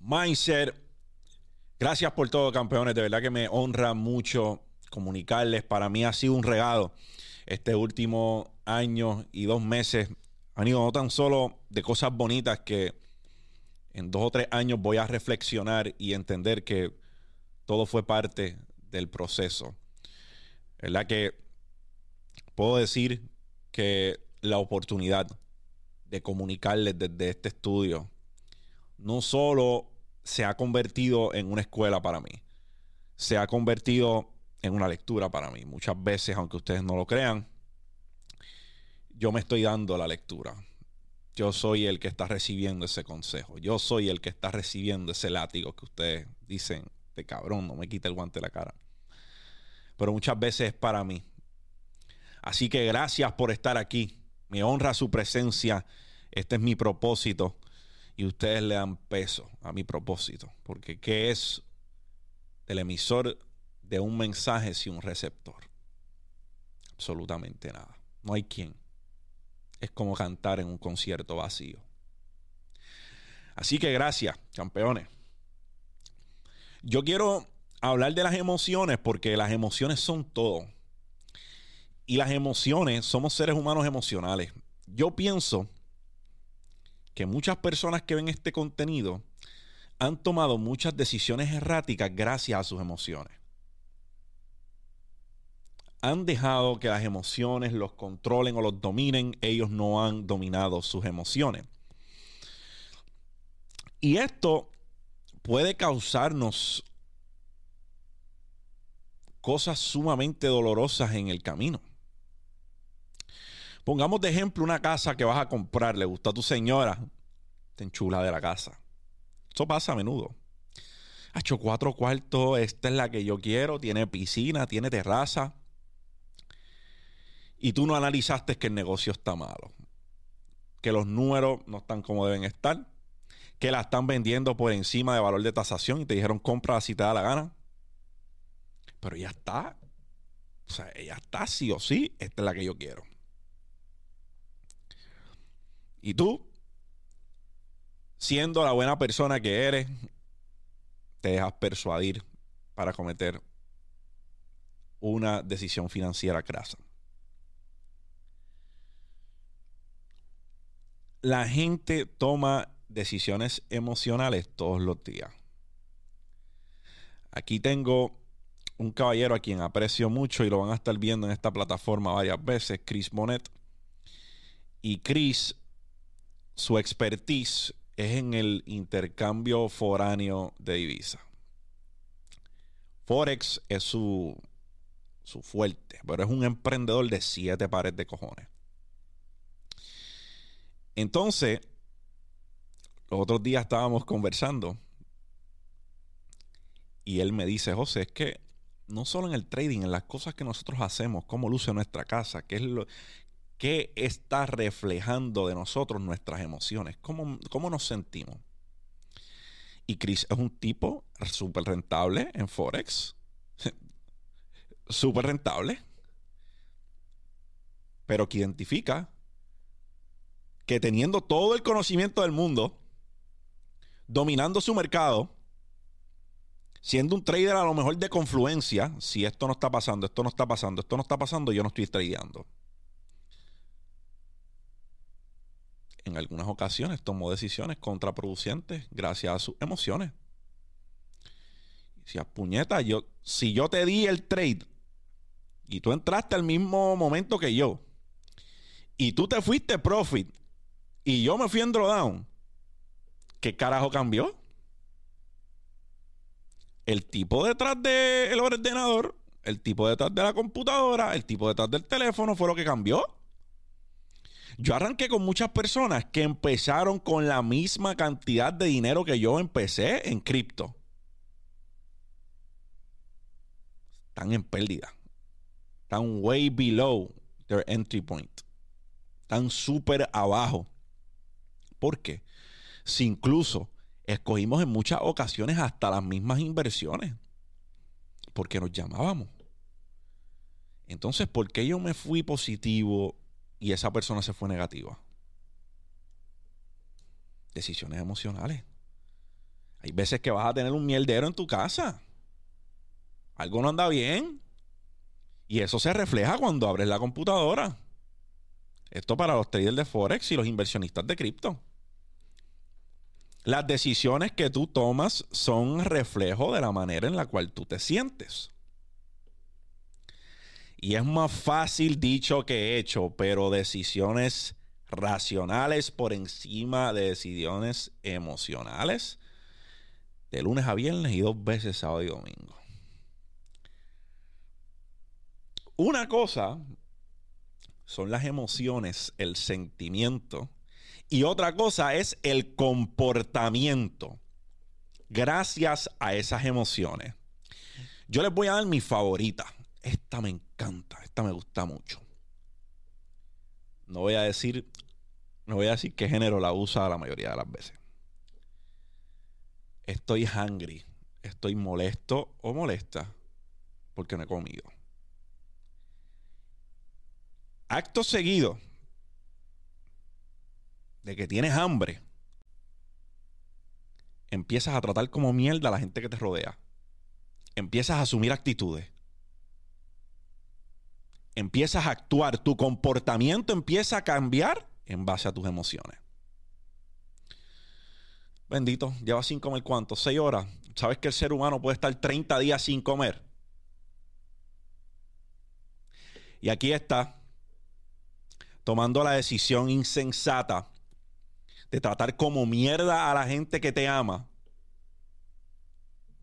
Mindset. Gracias por todo, campeones. De verdad que me honra mucho comunicarles. Para mí ha sido un regalo este último año y dos meses. Han ido no tan solo de cosas bonitas que en dos o tres años voy a reflexionar y entender que todo fue parte del proceso. ¿Verdad que puedo decir que la oportunidad de comunicarles desde este estudio no solo se ha convertido en una escuela para mí, se ha convertido en una lectura para mí. Muchas veces, aunque ustedes no lo crean, yo me estoy dando la lectura. Yo soy el que está recibiendo ese consejo. Yo soy el que está recibiendo ese látigo que ustedes dicen, de cabrón, no me quita el guante de la cara. Pero muchas veces es para mí. Así que gracias por estar aquí. Me honra su presencia. Este es mi propósito y ustedes le dan peso a mi propósito. Porque ¿qué es el emisor de un mensaje sin un receptor? Absolutamente nada. No hay quien. Es como cantar en un concierto vacío. Así que gracias, campeones. Yo quiero hablar de las emociones porque las emociones son todo. Y las emociones, somos seres humanos emocionales. Yo pienso que muchas personas que ven este contenido han tomado muchas decisiones erráticas gracias a sus emociones. Han dejado que las emociones los controlen o los dominen, ellos no han dominado sus emociones. Y esto puede causarnos cosas sumamente dolorosas en el camino. Pongamos de ejemplo una casa que vas a comprar, le gusta a tu señora, te enchula de la casa. Eso pasa a menudo. Ha hecho cuatro cuartos, esta es la que yo quiero, tiene piscina, tiene terraza. Y tú no analizaste que el negocio está malo, que los números no están como deben estar, que la están vendiendo por encima de valor de tasación y te dijeron compra si te da la gana. Pero ya está. O sea, ella está sí o sí, esta es la que yo quiero. Y tú, siendo la buena persona que eres, te dejas persuadir para cometer una decisión financiera crasa. La gente toma decisiones emocionales todos los días. Aquí tengo un caballero a quien aprecio mucho y lo van a estar viendo en esta plataforma varias veces, Chris Monet. Y Chris su expertise es en el intercambio foráneo de divisas. Forex es su, su fuerte, pero es un emprendedor de siete pares de cojones. Entonces, los otros días estábamos conversando y él me dice, José, es que no solo en el trading, en las cosas que nosotros hacemos, cómo luce nuestra casa, qué es lo, ¿Qué está reflejando de nosotros nuestras emociones? ¿Cómo, cómo nos sentimos? Y Chris es un tipo súper rentable en Forex. súper rentable. Pero que identifica que teniendo todo el conocimiento del mundo, dominando su mercado, siendo un trader a lo mejor de confluencia, si esto no está pasando, esto no está pasando, esto no está pasando, yo no estoy tradeando. En algunas ocasiones tomó decisiones contraproducentes gracias a sus emociones. Si a yo, si yo te di el trade y tú entraste al mismo momento que yo y tú te fuiste profit y yo me fui en drawdown, ¿qué carajo cambió? El tipo detrás del ordenador, el tipo detrás de la computadora, el tipo detrás del teléfono fue lo que cambió. Yo arranqué con muchas personas que empezaron con la misma cantidad de dinero que yo empecé en cripto. Están en pérdida. Están way below their entry point. Están súper abajo. ¿Por qué? Si incluso escogimos en muchas ocasiones hasta las mismas inversiones. Porque nos llamábamos. Entonces, ¿por qué yo me fui positivo y esa persona se fue negativa. Decisiones emocionales. Hay veces que vas a tener un mierdero en tu casa. Algo no anda bien. Y eso se refleja cuando abres la computadora. Esto para los traders de Forex y los inversionistas de cripto. Las decisiones que tú tomas son reflejo de la manera en la cual tú te sientes. Y es más fácil dicho que hecho, pero decisiones racionales por encima de decisiones emocionales de lunes a viernes y dos veces sábado y domingo. Una cosa son las emociones, el sentimiento, y otra cosa es el comportamiento gracias a esas emociones. Yo les voy a dar mi favorita. Esta me encanta, esta me gusta mucho. No voy a decir, no voy a decir qué género la usa la mayoría de las veces estoy hungry, estoy molesto o molesta porque no he comido. Acto seguido de que tienes hambre, empiezas a tratar como mierda a la gente que te rodea. Empiezas a asumir actitudes. Empiezas a actuar. Tu comportamiento empieza a cambiar en base a tus emociones. Bendito, lleva sin comer cuánto? Seis horas. ¿Sabes que el ser humano puede estar 30 días sin comer? Y aquí está, tomando la decisión insensata de tratar como mierda a la gente que te ama.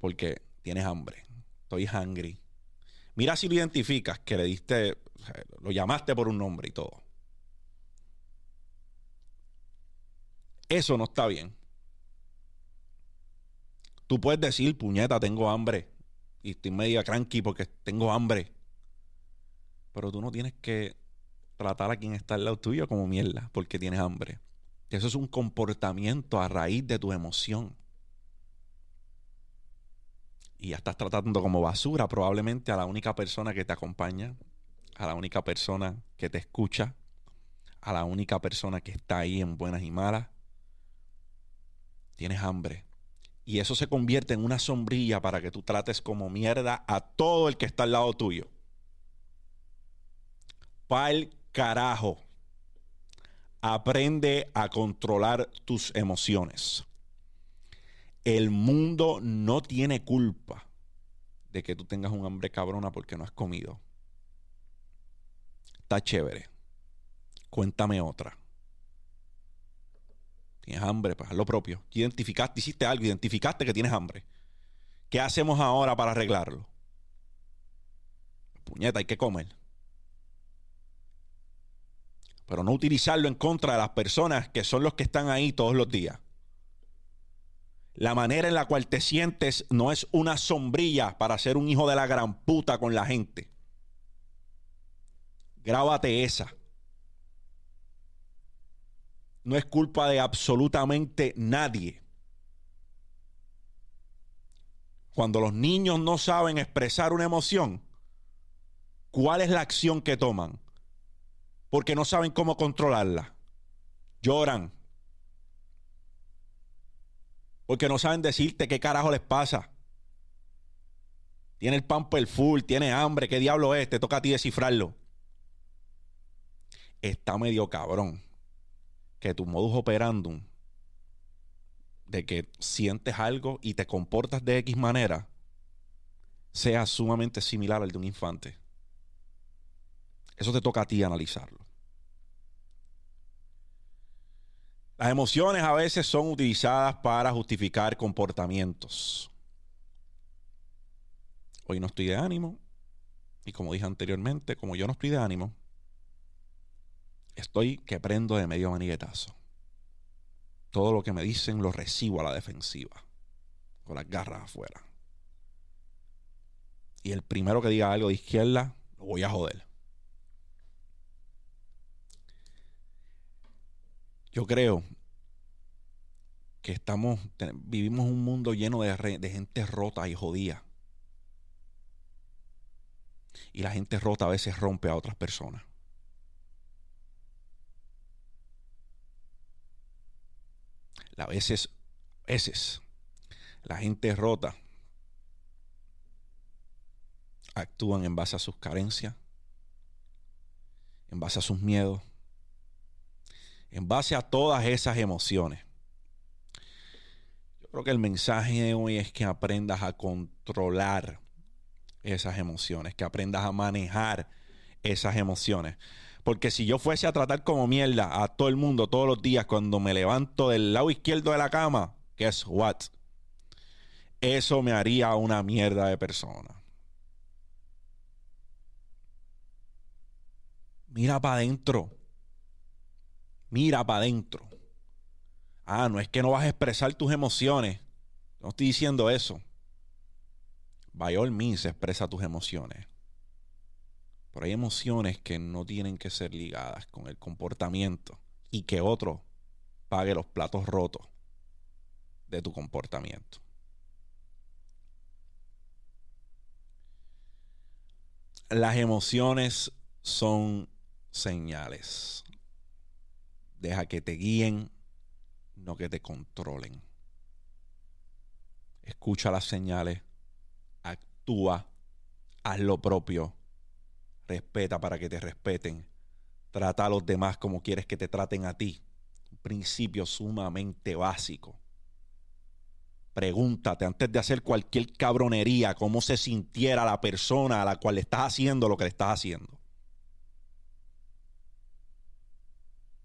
Porque tienes hambre. Estoy hungry. Mira si lo identificas, que le diste, lo llamaste por un nombre y todo. Eso no está bien. Tú puedes decir, puñeta, tengo hambre. Y estoy medio cranky porque tengo hambre. Pero tú no tienes que tratar a quien está al lado tuyo como mierda porque tienes hambre. Eso es un comportamiento a raíz de tu emoción. Y ya estás tratando como basura probablemente a la única persona que te acompaña, a la única persona que te escucha, a la única persona que está ahí en buenas y malas. Tienes hambre. Y eso se convierte en una sombrilla para que tú trates como mierda a todo el que está al lado tuyo. Pa'l carajo. Aprende a controlar tus emociones. El mundo no tiene culpa de que tú tengas un hambre cabrona porque no has comido. Está chévere. Cuéntame otra tienes hambre, pues haz lo propio. Identificaste, hiciste algo, identificaste que tienes hambre. ¿Qué hacemos ahora para arreglarlo? Puñeta, hay que comer. Pero no utilizarlo en contra de las personas que son los que están ahí todos los días. La manera en la cual te sientes no es una sombrilla para ser un hijo de la gran puta con la gente. Grábate esa no es culpa de absolutamente nadie. Cuando los niños no saben expresar una emoción, ¿cuál es la acción que toman? Porque no saben cómo controlarla. Lloran. Porque no saben decirte qué carajo les pasa. Tiene el pamper full, tiene hambre, ¿qué diablo es? Te toca a ti descifrarlo. Está medio cabrón que tu modus operandum de que sientes algo y te comportas de X manera sea sumamente similar al de un infante. Eso te toca a ti analizarlo. Las emociones a veces son utilizadas para justificar comportamientos. Hoy no estoy de ánimo. Y como dije anteriormente, como yo no estoy de ánimo, estoy que prendo de medio maniguetazo. Todo lo que me dicen lo recibo a la defensiva, con las garras afuera. Y el primero que diga algo de izquierda, lo voy a joder. Yo creo que estamos, vivimos un mundo lleno de, de gente rota y jodida. Y la gente rota a veces rompe a otras personas. a veces, veces, La gente rota actúan en base a sus carencias, en base a sus miedos, en base a todas esas emociones. Yo creo que el mensaje de hoy es que aprendas a controlar esas emociones, que aprendas a manejar esas emociones. Porque si yo fuese a tratar como mierda a todo el mundo todos los días cuando me levanto del lado izquierdo de la cama, guess what? Eso me haría una mierda de persona. Mira para adentro. Mira para adentro. Ah, no es que no vas a expresar tus emociones. No estoy diciendo eso. By all means, expresa tus emociones. Pero hay emociones que no tienen que ser ligadas con el comportamiento y que otro pague los platos rotos de tu comportamiento. Las emociones son señales. Deja que te guíen, no que te controlen. Escucha las señales, actúa, haz lo propio, respeta para que te respeten, trata a los demás como quieres que te traten a ti. Un principio sumamente básico. Pregúntate antes de hacer cualquier cabronería cómo se sintiera la persona a la cual le estás haciendo lo que le estás haciendo.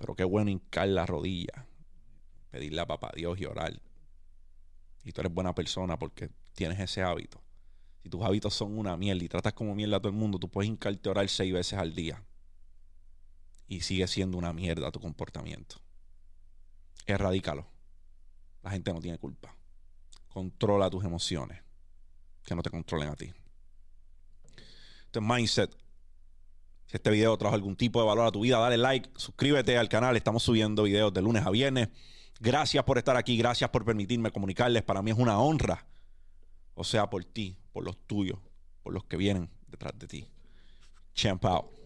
Pero qué bueno hincar la rodilla, pedirle a papá Dios y orar. Y tú eres buena persona porque tienes ese hábito. Si tus hábitos son una mierda y tratas como mierda a todo el mundo, tú puedes hincarte a orar seis veces al día. Y sigue siendo una mierda tu comportamiento. Erradícalo. La gente no tiene culpa. Controla tus emociones. Que no te controlen a ti. Este mindset si este video trajo algún tipo de valor a tu vida, dale like, suscríbete al canal. Estamos subiendo videos de lunes a viernes. Gracias por estar aquí, gracias por permitirme comunicarles. Para mí es una honra. O sea, por ti, por los tuyos, por los que vienen detrás de ti. Champ out.